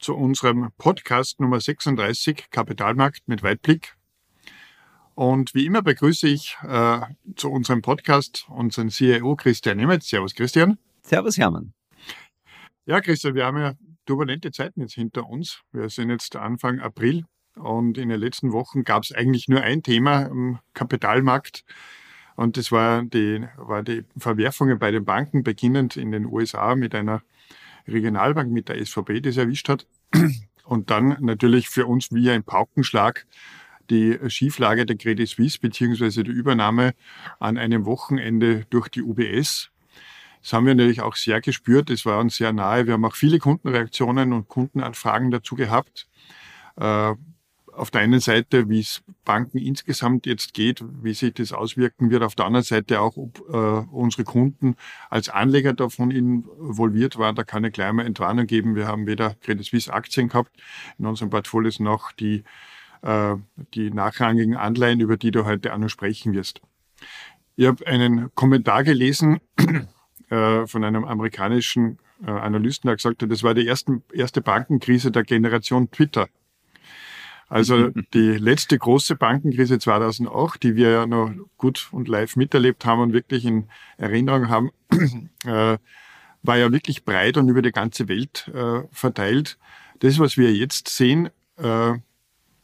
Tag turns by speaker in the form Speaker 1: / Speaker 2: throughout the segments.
Speaker 1: zu unserem Podcast Nummer 36 Kapitalmarkt mit Weitblick. Und wie immer begrüße ich äh, zu unserem Podcast unseren CIO Christian Nemetz. Servus Christian.
Speaker 2: Servus Hermann.
Speaker 1: Ja Christian, wir haben ja turbulente Zeiten jetzt hinter uns. Wir sind jetzt Anfang April und in den letzten Wochen gab es eigentlich nur ein Thema im Kapitalmarkt. Und das war die, war die Verwerfungen bei den Banken, beginnend in den USA mit einer Regionalbank mit der SVB das erwischt hat. Und dann natürlich für uns wie ein Paukenschlag die Schieflage der Credit Suisse beziehungsweise die Übernahme an einem Wochenende durch die UBS. Das haben wir natürlich auch sehr gespürt. Das war uns sehr nahe. Wir haben auch viele Kundenreaktionen und Kundenanfragen dazu gehabt. Auf der einen Seite, wie es Banken insgesamt jetzt geht, wie sich das auswirken wird, auf der anderen Seite auch, ob äh, unsere Kunden als Anleger davon involviert waren. Da kann ich gleich mal Entwarnung geben. Wir haben weder Credit Suisse Aktien gehabt in unserem Portfolio noch die, äh, die nachrangigen Anleihen, über die du heute auch noch sprechen wirst. Ich habe einen Kommentar gelesen äh, von einem amerikanischen äh, Analysten, der gesagt hat, das war die erste, erste Bankenkrise der Generation Twitter. Also die letzte große Bankenkrise 2008, die wir ja noch gut und live miterlebt haben und wirklich in Erinnerung haben, äh, war ja wirklich breit und über die ganze Welt äh, verteilt. Das, was wir jetzt sehen, äh,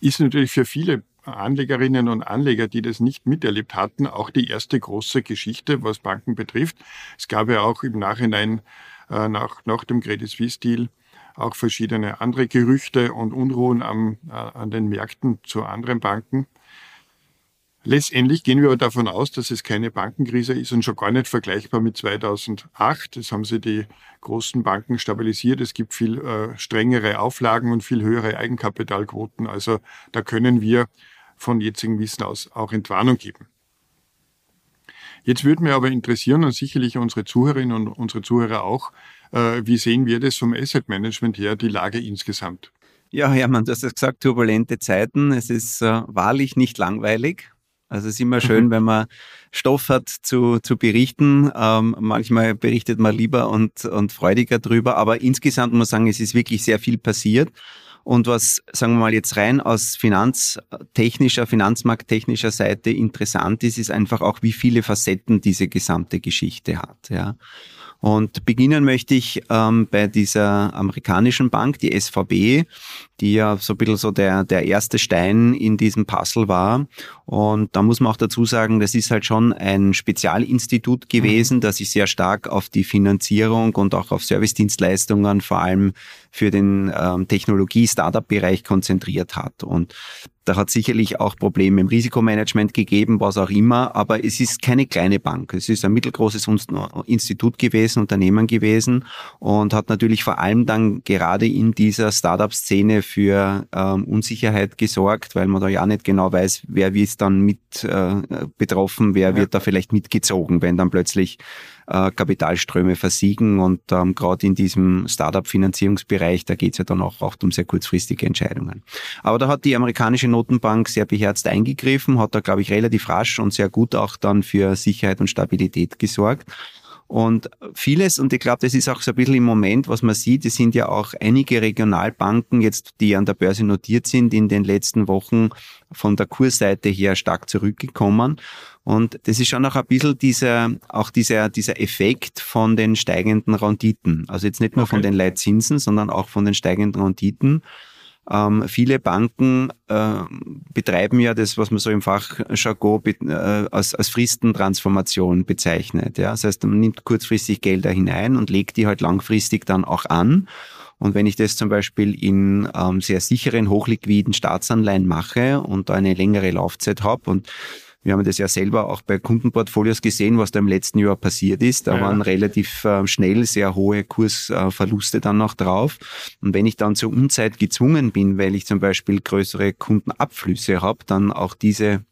Speaker 1: ist natürlich für viele Anlegerinnen und Anleger, die das nicht miterlebt hatten, auch die erste große Geschichte, was Banken betrifft. Es gab ja auch im Nachhinein äh, nach, nach dem Credit Suisse-Deal auch verschiedene andere Gerüchte und Unruhen am, äh, an den Märkten zu anderen Banken. Letztendlich gehen wir aber davon aus, dass es keine Bankenkrise ist und schon gar nicht vergleichbar mit 2008. Das haben sie die großen Banken stabilisiert. Es gibt viel äh, strengere Auflagen und viel höhere Eigenkapitalquoten. Also da können wir von jetzigem Wissen aus auch Entwarnung geben. Jetzt würde mir aber interessieren und sicherlich unsere Zuhörerinnen und unsere Zuhörer auch, wie sehen wir das vom Asset Management her, die Lage insgesamt?
Speaker 2: Ja, Hermann, du hast es gesagt, turbulente Zeiten. Es ist äh, wahrlich nicht langweilig. Also es ist immer schön, mhm. wenn man Stoff hat zu, zu berichten. Ähm, manchmal berichtet man lieber und, und freudiger drüber. Aber insgesamt muss man sagen, es ist wirklich sehr viel passiert. Und was, sagen wir mal, jetzt rein aus finanztechnischer, finanzmarkttechnischer Seite interessant ist, ist einfach auch, wie viele Facetten diese gesamte Geschichte hat. Ja. Und beginnen möchte ich ähm, bei dieser amerikanischen Bank, die SVB, die ja so ein bisschen so der, der erste Stein in diesem Puzzle war. Und da muss man auch dazu sagen, das ist halt schon ein Spezialinstitut gewesen, mhm. das sich sehr stark auf die Finanzierung und auch auf Servicedienstleistungen, vor allem für den ähm, Technologie-Startup-Bereich konzentriert hat. Und da hat sicherlich auch Probleme im Risikomanagement gegeben, was auch immer, aber es ist keine kleine Bank. Es ist ein mittelgroßes Institut gewesen, Unternehmen gewesen und hat natürlich vor allem dann gerade in dieser Startup-Szene für ähm, Unsicherheit gesorgt, weil man da ja nicht genau weiß, wer wird dann mit äh, betroffen, wer ja. wird da vielleicht mitgezogen, wenn dann plötzlich äh, Kapitalströme versiegen. Und ähm, gerade in diesem Startup-Finanzierungsbereich, da geht es ja dann auch, auch um sehr kurzfristige Entscheidungen. Aber da hat die amerikanische Notenbank sehr beherzt eingegriffen, hat da, glaube ich, relativ rasch und sehr gut auch dann für Sicherheit und Stabilität gesorgt. Und vieles, und ich glaube, das ist auch so ein bisschen im Moment, was man sieht, es sind ja auch einige Regionalbanken jetzt, die an der Börse notiert sind, in den letzten Wochen von der Kursseite her stark zurückgekommen. Und das ist schon auch ein bisschen dieser, auch dieser, dieser Effekt von den steigenden Renditen. Also jetzt nicht nur okay. von den Leitzinsen, sondern auch von den steigenden Renditen. Ähm, viele Banken äh, betreiben ja das, was man so im Fachjargon äh, als, als Fristentransformation bezeichnet. Ja? Das heißt, man nimmt kurzfristig Gelder hinein und legt die halt langfristig dann auch an. Und wenn ich das zum Beispiel in ähm, sehr sicheren, hochliquiden Staatsanleihen mache und da eine längere Laufzeit habe und Wir haben das ja selber auch bei Kundenportfolios gesehen, was da im letzten Jahr passiert ist. Da ja. waren relativ äh, schnell sehr hohe Kursverluste dann noch drauf. Und wenn ich dann zur Unzeit gezwungen bin, weil ich zum Beispiel größere Kundenabflüsse habe, dann auch diese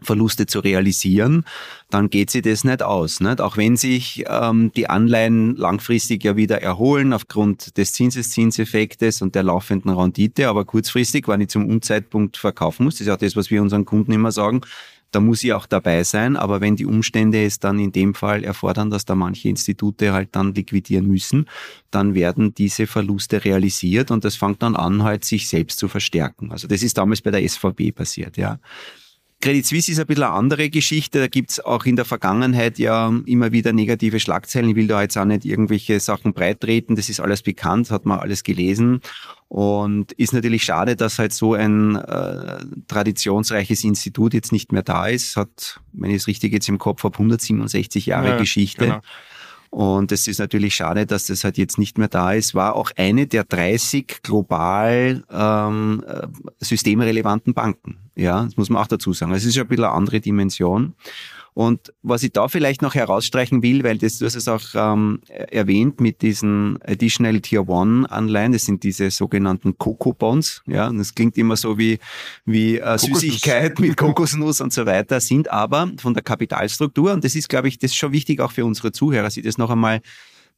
Speaker 2: Verluste zu realisieren, dann geht sie das nicht aus. Nicht? Auch wenn sich ähm, die Anleihen langfristig ja wieder erholen aufgrund des Zinseszinseffektes und der laufenden Rendite, aber kurzfristig, wenn ich zum Unzeitpunkt verkaufen muss, das ist auch das, was wir unseren Kunden immer sagen, da muss ich auch dabei sein, aber wenn die Umstände es dann in dem Fall erfordern, dass da manche Institute halt dann liquidieren müssen, dann werden diese Verluste realisiert und das fängt dann an, halt sich selbst zu verstärken. Also das ist damals bei der SVB passiert, ja. Credit Suisse ist ein bisschen eine andere Geschichte. Da gibt's auch in der Vergangenheit ja immer wieder negative Schlagzeilen. Ich will da jetzt auch nicht irgendwelche Sachen breitreten. Das ist alles bekannt, hat man alles gelesen. Und ist natürlich schade, dass halt so ein äh, traditionsreiches Institut jetzt nicht mehr da ist. Hat, wenn ich es richtig jetzt im Kopf habe, 167 Jahre ja, Geschichte. Genau. Und es ist natürlich schade, dass das halt jetzt nicht mehr da ist. War auch eine der 30 global ähm, äh, systemrelevanten Banken. Ja, das muss man auch dazu sagen. Es ist ja ein bisschen eine andere Dimension. Und was ich da vielleicht noch herausstreichen will, weil das, du hast es auch ähm, erwähnt mit diesen Additional Tier One Anleihen, das sind diese sogenannten Coco Bonds, ja, und das klingt immer so wie, wie äh, Süßigkeit mit Kokosnuss und so weiter, sind aber von der Kapitalstruktur, und das ist, glaube ich, das ist schon wichtig auch für unsere Zuhörer, sich das noch einmal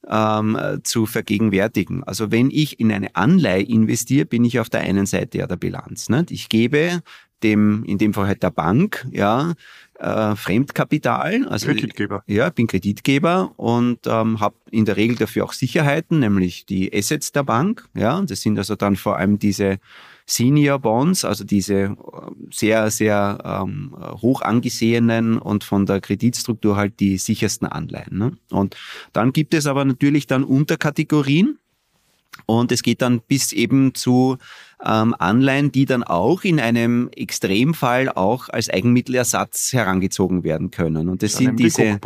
Speaker 2: ähm, zu vergegenwärtigen. Also wenn ich in eine Anleihe investiere, bin ich auf der einen Seite ja der Bilanz. Nicht? Ich gebe dem, in dem Fall halt der Bank, ja, äh, Fremdkapital.
Speaker 1: Also, Kreditgeber.
Speaker 2: Ja, bin Kreditgeber und ähm, habe in der Regel dafür auch Sicherheiten, nämlich die Assets der Bank. Ja, das sind also dann vor allem diese Senior Bonds, also diese äh, sehr, sehr ähm, hoch angesehenen und von der Kreditstruktur halt die sichersten Anleihen. Ne? Und dann gibt es aber natürlich dann Unterkategorien. Und es geht dann bis eben zu ähm, Anleihen, die dann auch in einem Extremfall auch als Eigenmittelersatz herangezogen werden können. Und das sind diese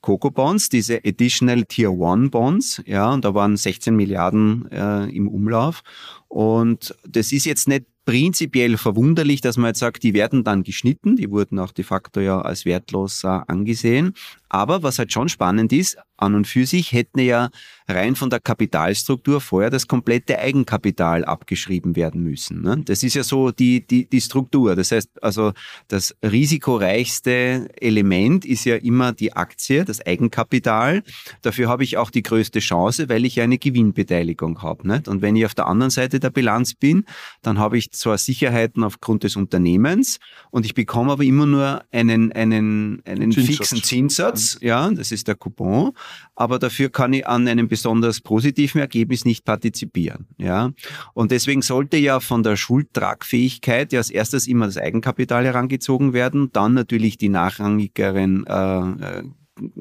Speaker 2: Coco Bonds, diese Additional Tier One Bonds, ja, und da waren 16 Milliarden äh, im Umlauf. Und das ist jetzt nicht prinzipiell verwunderlich, dass man jetzt sagt, die werden dann geschnitten, die wurden auch de facto ja als wertlos äh, angesehen. Aber was halt schon spannend ist, an und für sich hätten ja rein von der Kapitalstruktur vorher das komplette Eigenkapital abgeschrieben werden müssen. Ne? Das ist ja so die, die, die Struktur. Das heißt also, das risikoreichste Element ist ja immer die Aktie, das Eigenkapital. Dafür habe ich auch die größte Chance, weil ich ja eine Gewinnbeteiligung habe. Nicht? Und wenn ich auf der anderen Seite der Bilanz bin, dann habe ich zwar Sicherheiten aufgrund des Unternehmens und ich bekomme aber immer nur einen, einen, einen fixen Zinssatz. Ja, das ist der Coupon aber dafür kann ich an einem besonders positiven Ergebnis nicht partizipieren. Ja? Und deswegen sollte ja von der Schuldtragfähigkeit ja als erstes immer das Eigenkapital herangezogen werden, dann natürlich die nachrangigeren äh, äh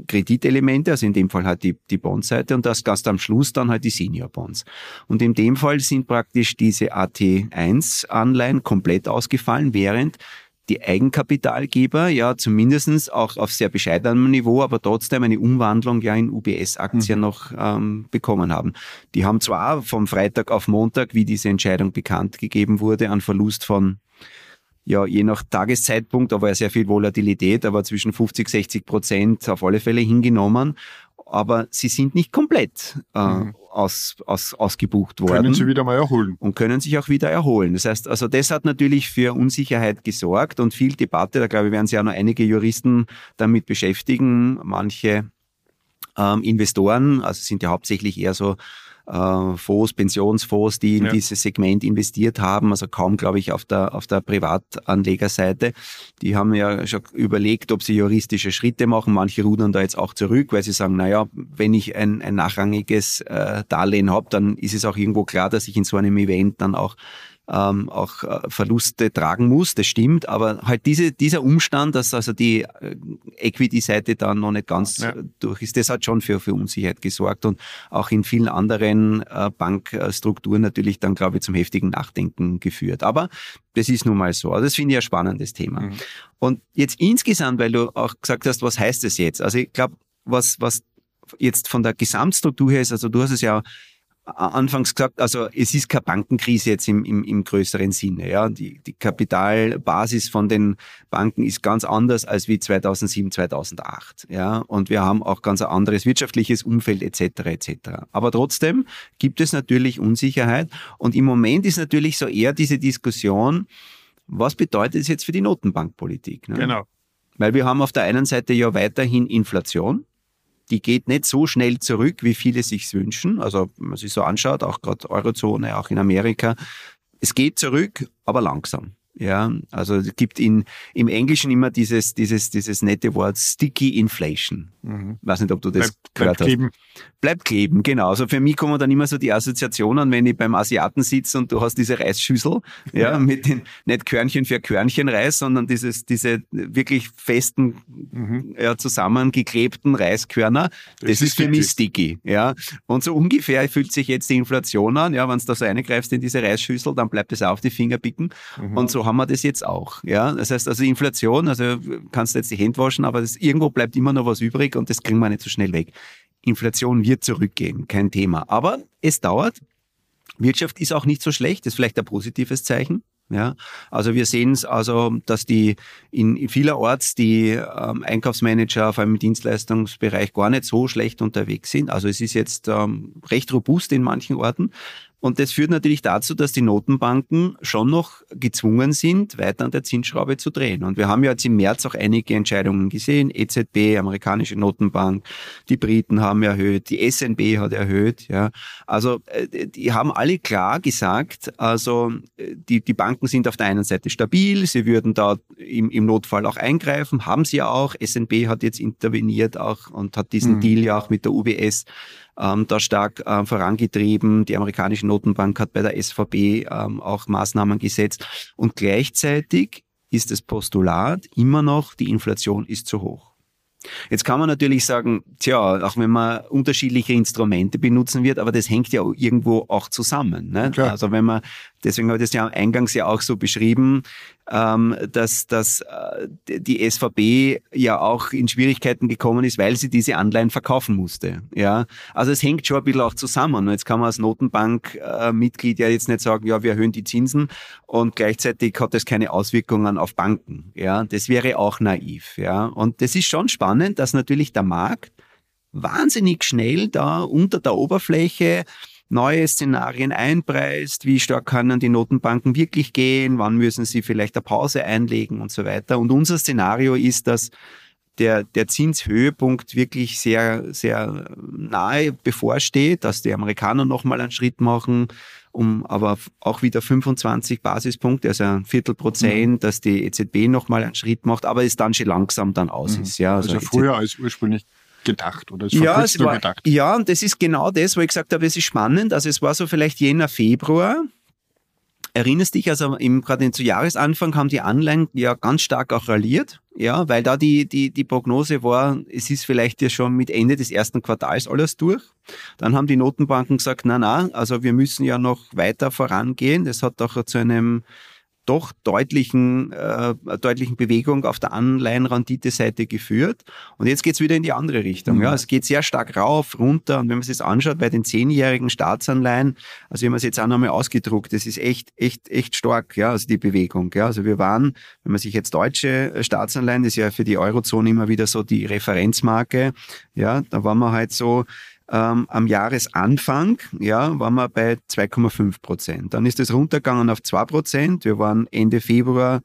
Speaker 2: Kreditelemente, also in dem Fall halt die, die Bondseite und das ganz am Schluss dann halt die Senior Bonds. Und in dem Fall sind praktisch diese AT1-Anleihen komplett ausgefallen, während die Eigenkapitalgeber ja zumindestens auch auf sehr bescheidenem Niveau, aber trotzdem eine Umwandlung ja in UBS-Aktien mhm. noch ähm, bekommen haben. Die haben zwar vom Freitag auf Montag, wie diese Entscheidung bekannt gegeben wurde, einen Verlust von ja, je nach Tageszeitpunkt, ja sehr viel Volatilität, aber zwischen 50, 60 Prozent auf alle Fälle hingenommen aber sie sind nicht komplett äh, mhm. aus, aus, ausgebucht worden.
Speaker 1: Können sie wieder mal erholen.
Speaker 2: Und können sich auch wieder erholen. Das heißt, also das hat natürlich für Unsicherheit gesorgt und viel Debatte. Da glaube ich, werden sich auch noch einige Juristen damit beschäftigen. Manche ähm, Investoren, also sind ja hauptsächlich eher so äh, Fonds, Pensionsfonds, die in ja. dieses Segment investiert haben, also kaum, glaube ich, auf der, auf der Privatanlegerseite. Die haben ja schon überlegt, ob sie juristische Schritte machen. Manche rudern da jetzt auch zurück, weil sie sagen, naja, wenn ich ein, ein nachrangiges äh, Darlehen habe, dann ist es auch irgendwo klar, dass ich in so einem Event dann auch ähm, auch äh, Verluste tragen muss, das stimmt, aber halt diese, dieser Umstand, dass also die äh, Equity-Seite da noch nicht ganz ja. durch ist, das hat schon für, für Unsicherheit gesorgt und auch in vielen anderen äh, Bankstrukturen natürlich dann, glaube ich, zum heftigen Nachdenken geführt. Aber das ist nun mal so. Also das finde ich ein spannendes Thema. Mhm. Und jetzt insgesamt, weil du auch gesagt hast, was heißt das jetzt? Also ich glaube, was, was jetzt von der Gesamtstruktur her ist, also du hast es ja anfangs gesagt, also es ist keine Bankenkrise jetzt im, im, im größeren Sinne. Ja. Die, die Kapitalbasis von den Banken ist ganz anders als wie 2007, 2008. Ja. Und wir haben auch ganz ein anderes wirtschaftliches Umfeld etc. etc. Aber trotzdem gibt es natürlich Unsicherheit. Und im Moment ist natürlich so eher diese Diskussion, was bedeutet es jetzt für die Notenbankpolitik?
Speaker 1: Ne? Genau.
Speaker 2: Weil wir haben auf der einen Seite ja weiterhin Inflation die geht nicht so schnell zurück, wie viele sich wünschen. Also, wenn man sich so anschaut, auch gerade Eurozone, auch in Amerika. Es geht zurück, aber langsam. Ja, also es gibt in, im Englischen immer dieses, dieses, dieses nette Wort Sticky Inflation. Mhm. Weiß nicht, ob du das
Speaker 1: bleibt, gehört bleibt hast. Kleben.
Speaker 2: Bleibt kleben, genau. Also für mich kommen dann immer so die Assoziationen, wenn ich beim Asiaten sitze und du hast diese Reisschüssel, ja, ja. mit den, nicht Körnchen für Körnchen Reis, sondern dieses, diese wirklich festen, mhm. ja, zusammengeklebten Reiskörner. Das, das ist für mich sticky, ja. Und so ungefähr fühlt sich jetzt die Inflation an, ja, wenn du da so reingreifst in diese Reisschüssel, dann bleibt es auf die Finger picken. Mhm. Und so haben wir das jetzt auch. Ja? Das heißt also Inflation, also kannst du jetzt die Hände waschen, aber das, irgendwo bleibt immer noch was übrig und das kriegen wir nicht so schnell weg. Inflation wird zurückgehen, kein Thema. Aber es dauert. Wirtschaft ist auch nicht so schlecht, das ist vielleicht ein positives Zeichen. Ja, also wir sehen es also, dass die in vielerorts die ähm, Einkaufsmanager, vor allem im Dienstleistungsbereich, gar nicht so schlecht unterwegs sind. Also es ist jetzt ähm, recht robust in manchen Orten. Und das führt natürlich dazu, dass die Notenbanken schon noch gezwungen sind, weiter an der Zinsschraube zu drehen. Und wir haben ja jetzt im März auch einige Entscheidungen gesehen. EZB, amerikanische Notenbank, die Briten haben erhöht, die SNB hat erhöht. Ja. Also äh, die haben alle klar gesagt, also äh, die, die Banken sind auf der einen Seite stabil, sie würden da im, im Notfall auch eingreifen, haben sie ja auch. SNB hat jetzt interveniert auch und hat diesen mhm. Deal ja auch mit der UBS ähm, da stark äh, vorangetrieben. Die amerikanische Notenbank hat bei der SVB ähm, auch Maßnahmen gesetzt. Und gleichzeitig ist das Postulat immer noch, die Inflation ist zu hoch. Jetzt kann man natürlich sagen, tja, auch wenn man unterschiedliche Instrumente benutzen wird, aber das hängt ja irgendwo auch zusammen. Ne? Also wenn man Deswegen habe ich das ja eingangs ja auch so beschrieben, ähm, dass, dass äh, die SVB ja auch in Schwierigkeiten gekommen ist, weil sie diese Anleihen verkaufen musste. Ja, also es hängt schon ein bisschen auch zusammen. Jetzt kann man als Notenbankmitglied ja jetzt nicht sagen, ja, wir erhöhen die Zinsen und gleichzeitig hat das keine Auswirkungen auf Banken. Ja, das wäre auch naiv. Ja, und das ist schon spannend, dass natürlich der Markt wahnsinnig schnell da unter der Oberfläche neue Szenarien einpreist, wie stark können die Notenbanken wirklich gehen, wann müssen sie vielleicht eine Pause einlegen und so weiter. Und unser Szenario ist, dass der, der Zinshöhepunkt wirklich sehr, sehr nahe bevorsteht, dass die Amerikaner nochmal einen Schritt machen, um aber auch wieder 25 Basispunkte, also ein Viertelprozent, mhm. dass die EZB nochmal einen Schritt macht, aber es dann schon langsam dann aus mhm. ist. Ja,
Speaker 1: also, also früher als ursprünglich gedacht oder ist
Speaker 2: ja, es war, gedacht? Ja, und das ist genau das, wo ich gesagt habe, es ist spannend. Also es war so vielleicht Jänner, Februar. Erinnerst dich, also im, gerade zu Jahresanfang haben die Anleihen ja ganz stark auch ralliert, ja, weil da die, die, die Prognose war, es ist vielleicht ja schon mit Ende des ersten Quartals alles durch. Dann haben die Notenbanken gesagt, na, na, also wir müssen ja noch weiter vorangehen. Das hat auch zu einem doch deutlichen, äh, deutlichen Bewegung auf der Anleihenrendite-Seite geführt. Und jetzt geht's wieder in die andere Richtung. Mhm. Ja, es geht sehr stark rauf, runter. Und wenn man sich das anschaut, bei den zehnjährigen Staatsanleihen, also wir haben es jetzt auch nochmal ausgedruckt, das ist echt, echt, echt stark, ja, also die Bewegung. Ja, also wir waren, wenn man sich jetzt deutsche Staatsanleihen, das ist ja für die Eurozone immer wieder so die Referenzmarke, ja, da waren wir halt so ähm, am Jahresanfang ja, waren wir bei 2,5 Prozent. Dann ist es runtergegangen auf 2 Prozent. Wir waren Ende Februar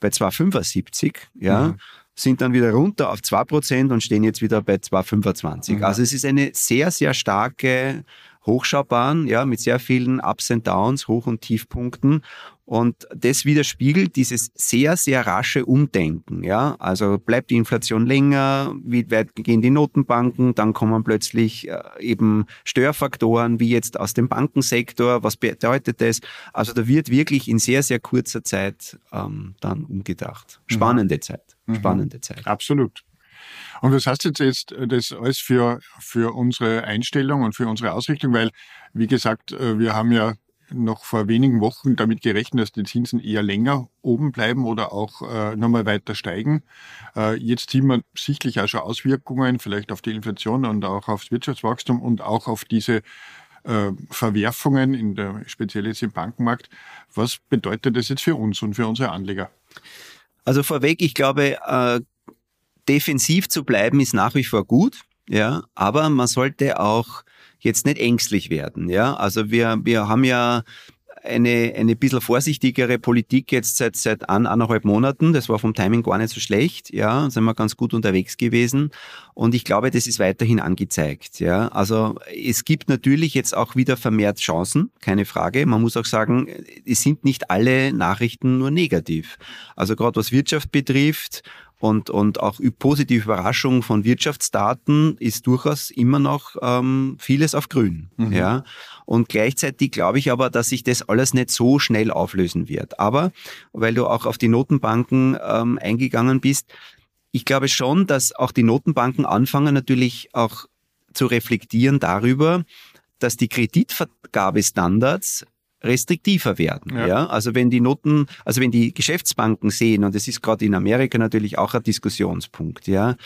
Speaker 2: bei 2,75. Ja. Mhm. Sind dann wieder runter auf 2 Prozent und stehen jetzt wieder bei 2,25. Mhm. Also es ist eine sehr, sehr starke Hochschaubahn, ja, mit sehr vielen Ups and Downs, Hoch- und Tiefpunkten. Und das widerspiegelt dieses sehr, sehr rasche Umdenken. Ja? Also bleibt die Inflation länger, wie weit gehen die Notenbanken, dann kommen plötzlich äh, eben Störfaktoren wie jetzt aus dem Bankensektor. Was bedeutet das? Also da wird wirklich in sehr, sehr kurzer Zeit ähm, dann umgedacht. Mhm. Spannende mhm. Zeit. Spannende mhm. Zeit.
Speaker 1: Absolut. Und was heißt jetzt, jetzt äh, das alles für, für unsere Einstellung und für unsere Ausrichtung? Weil, wie gesagt, äh, wir haben ja noch vor wenigen Wochen damit gerechnet, dass die Zinsen eher länger oben bleiben oder auch äh, nochmal weiter steigen. Äh, jetzt sieht man sichtlich auch schon Auswirkungen, vielleicht auf die Inflation und auch aufs Wirtschaftswachstum und auch auf diese äh, Verwerfungen, in der, speziell jetzt im Bankenmarkt. Was bedeutet das jetzt für uns und für unsere Anleger?
Speaker 2: Also vorweg, ich glaube, äh, defensiv zu bleiben ist nach wie vor gut, ja, aber man sollte auch jetzt nicht ängstlich werden, ja. Also wir, wir haben ja eine, eine bisschen vorsichtigere Politik jetzt seit, seit an, anderthalb Monaten. Das war vom Timing gar nicht so schlecht. Ja, sind wir ganz gut unterwegs gewesen. Und ich glaube, das ist weiterhin angezeigt. Ja, also es gibt natürlich jetzt auch wieder vermehrt Chancen, keine Frage. Man muss auch sagen, es sind nicht alle Nachrichten nur negativ. Also gerade was Wirtschaft betrifft und, und auch positive Überraschung von Wirtschaftsdaten ist durchaus immer noch ähm, vieles auf grün. Mhm. Ja. Und gleichzeitig glaube ich aber, dass sich das alles nicht so schnell auflösen wird. Aber weil du auch auf die Notenbanken ähm, eingegangen bist, ich glaube schon, dass auch die Notenbanken anfangen natürlich auch zu reflektieren darüber, dass die Kreditvergabestandards restriktiver werden. Ja. ja. Also wenn die Noten, also wenn die Geschäftsbanken sehen, und das ist gerade in Amerika natürlich auch ein Diskussionspunkt, ja,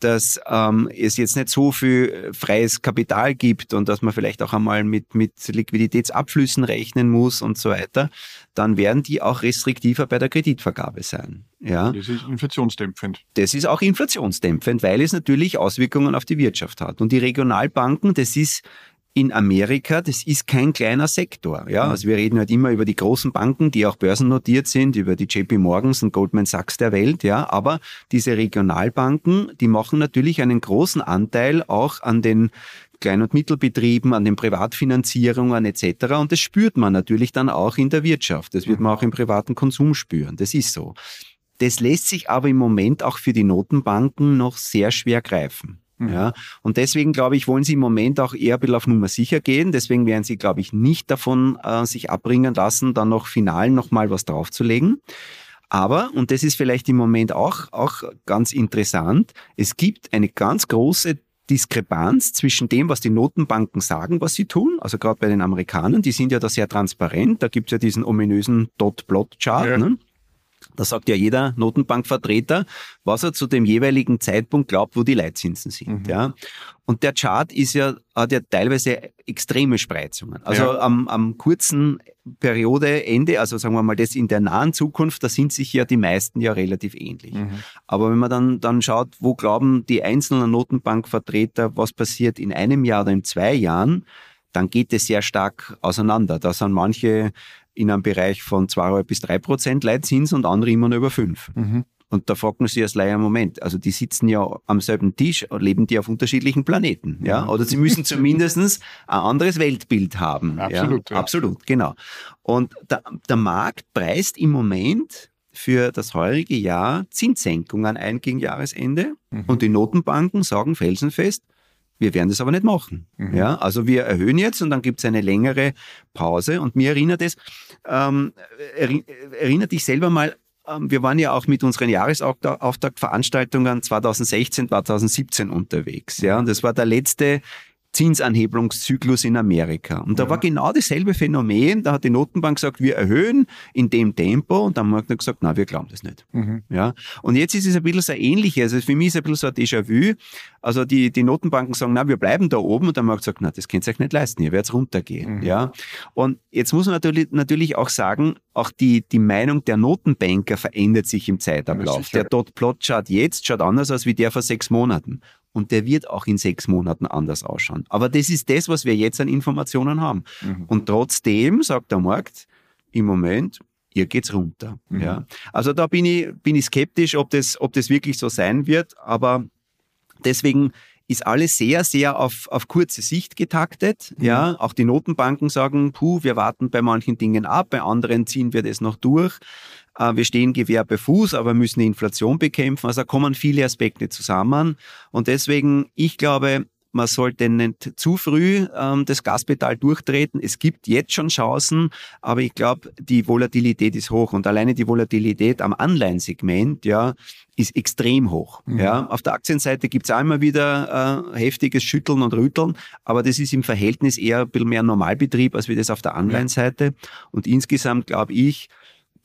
Speaker 2: dass ähm, es jetzt nicht so viel freies Kapital gibt und dass man vielleicht auch einmal mit, mit Liquiditätsabflüssen rechnen muss und so weiter, dann werden die auch restriktiver bei der Kreditvergabe sein. Ja.
Speaker 1: Das ist inflationsdämpfend.
Speaker 2: Das ist auch inflationsdämpfend, weil es natürlich Auswirkungen auf die Wirtschaft hat. Und die Regionalbanken, das ist in Amerika, das ist kein kleiner Sektor. Ja, mhm. also wir reden halt immer über die großen Banken, die auch börsennotiert sind, über die JP Morgans und Goldman Sachs der Welt. Ja, aber diese Regionalbanken, die machen natürlich einen großen Anteil auch an den Klein- und Mittelbetrieben, an den Privatfinanzierungen etc. Und das spürt man natürlich dann auch in der Wirtschaft. Das wird man auch im privaten Konsum spüren. Das ist so. Das lässt sich aber im Moment auch für die Notenbanken noch sehr schwer greifen. Mhm. Ja, und deswegen glaube ich, wollen sie im Moment auch eher ein bisschen auf Nummer sicher gehen. Deswegen werden sie, glaube ich, nicht davon äh, sich abbringen lassen, dann noch final nochmal was draufzulegen. Aber, und das ist vielleicht im Moment auch, auch ganz interessant, es gibt eine ganz große Diskrepanz zwischen dem, was die Notenbanken sagen, was sie tun. Also gerade bei den Amerikanern, die sind ja da sehr transparent. Da gibt's ja diesen ominösen Dot-Plot-Chart. Ja. Ne? Da sagt ja jeder Notenbankvertreter, was er zu dem jeweiligen Zeitpunkt glaubt, wo die Leitzinsen sind. Mhm. Ja. Und der Chart ist ja, hat ja teilweise extreme Spreizungen. Also ja. am, am kurzen Periodeende, also sagen wir mal das in der nahen Zukunft, da sind sich ja die meisten ja relativ ähnlich. Mhm. Aber wenn man dann, dann schaut, wo glauben die einzelnen Notenbankvertreter, was passiert in einem Jahr oder in zwei Jahren, dann geht es sehr stark auseinander. Da sind manche in einem Bereich von 2,5 bis 3 Prozent Leitzins und andere immer nur über 5. Mhm. Und da fragt man sich als Leier, Moment, also die sitzen ja am selben Tisch, leben die auf unterschiedlichen Planeten, ja? Mhm. Oder sie müssen zumindest ein anderes Weltbild haben.
Speaker 1: Absolut.
Speaker 2: Ja? ja. Absolut, genau. Und der, der Markt preist im Moment für das heurige Jahr Zinssenkungen ein gegen Jahresende. Mhm. Und die Notenbanken sagen felsenfest, wir werden das aber nicht machen. Mhm. Ja, also wir erhöhen jetzt und dann gibt es eine längere Pause. Und mir erinnert es, ähm, erinnert dich selber mal, ähm, wir waren ja auch mit unseren Jahresauftaktveranstaltungen 2016, 2017 unterwegs. Ja, und das war der letzte Zinsanhebungszyklus in Amerika. Und da ja. war genau dasselbe Phänomen. Da hat die Notenbank gesagt, wir erhöhen in dem Tempo. Und dann haben wir gesagt, na, wir glauben das nicht. Mhm. Ja. Und jetzt ist es ein bisschen so ähnlich. Also für mich ist es ein bisschen so ein Déjà-vu. Also die, die Notenbanken sagen, na, wir bleiben da oben. Und dann haben wir gesagt, na, das könnt ihr euch nicht leisten. Ihr werdet runtergehen. Mhm. Ja. Und jetzt muss man natürlich, natürlich auch sagen, auch die, die Meinung der Notenbanker verändert sich im Zeitablauf. Der Dot-Plot-Chart jetzt schaut anders aus wie der vor sechs Monaten und der wird auch in sechs Monaten anders ausschauen. Aber das ist das, was wir jetzt an Informationen haben. Mhm. Und trotzdem sagt der Markt im Moment, ihr geht's runter. Mhm. Ja. Also da bin ich, bin ich skeptisch, ob das, ob das wirklich so sein wird. Aber deswegen ist alles sehr, sehr auf, auf kurze Sicht getaktet. Mhm. Ja, auch die Notenbanken sagen, puh, wir warten bei manchen Dingen ab, bei anderen ziehen wir das noch durch. Äh, wir stehen Gewehr bei Fuß, aber müssen die Inflation bekämpfen. Also da kommen viele Aspekte zusammen. Und deswegen, ich glaube, man sollte nicht zu früh ähm, das Gaspedal durchtreten. Es gibt jetzt schon Chancen, aber ich glaube, die Volatilität ist hoch und alleine die Volatilität am Anleihensegment, ja, ist extrem hoch. Mhm. Ja, auf der Aktienseite gibt es auch immer wieder äh, heftiges Schütteln und Rütteln, aber das ist im Verhältnis eher ein bisschen mehr Normalbetrieb, als wie das auf der Anleihenseite. Und insgesamt glaube ich,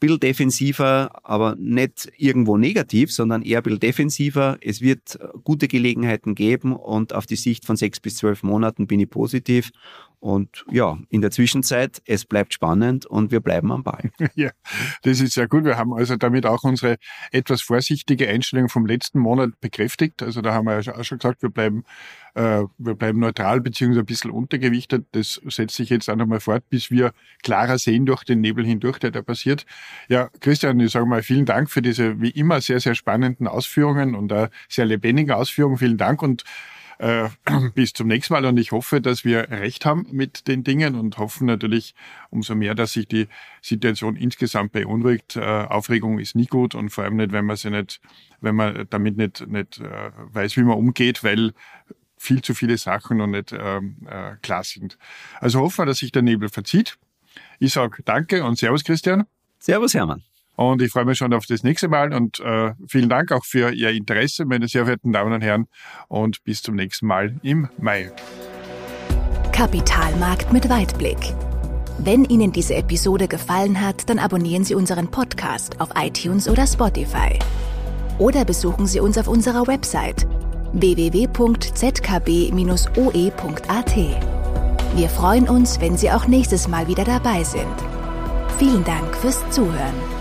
Speaker 2: bisschen defensiver, aber nicht irgendwo negativ, sondern eher ein bisschen defensiver. Es wird gute Gelegenheiten geben und auf die Sicht von sechs bis zwölf Monaten bin ich positiv. Und ja, in der Zwischenzeit, es bleibt spannend und wir bleiben am Ball.
Speaker 1: Ja, das ist sehr gut. Wir haben also damit auch unsere etwas vorsichtige Einstellung vom letzten Monat bekräftigt. Also da haben wir ja auch schon gesagt, wir bleiben, äh, wir bleiben neutral beziehungsweise ein bisschen untergewichtet. Das setzt sich jetzt auch nochmal fort, bis wir klarer sehen durch den Nebel hindurch, der da passiert. Ja, Christian, ich sage mal vielen Dank für diese wie immer sehr, sehr spannenden Ausführungen und äh, sehr lebendigen Ausführungen. Vielen Dank und äh, bis zum nächsten Mal und ich hoffe, dass wir recht haben mit den Dingen und hoffen natürlich umso mehr, dass sich die Situation insgesamt beunruhigt. Äh, Aufregung ist nie gut und vor allem nicht, wenn man sie nicht, wenn man damit nicht, nicht äh, weiß, wie man umgeht, weil viel zu viele Sachen noch nicht ähm, äh, klar sind. Also hoffen wir, dass sich der Nebel verzieht. Ich sage danke und Servus Christian.
Speaker 2: Servus Hermann.
Speaker 1: Und ich freue mich schon auf das nächste Mal und äh, vielen Dank auch für Ihr Interesse, meine sehr verehrten Damen und Herren. Und bis zum nächsten Mal im Mai.
Speaker 3: Kapitalmarkt mit Weitblick. Wenn Ihnen diese Episode gefallen hat, dann abonnieren Sie unseren Podcast auf iTunes oder Spotify. Oder besuchen Sie uns auf unserer Website www.zkb-oe.at. Wir freuen uns, wenn Sie auch nächstes Mal wieder dabei sind. Vielen Dank fürs Zuhören.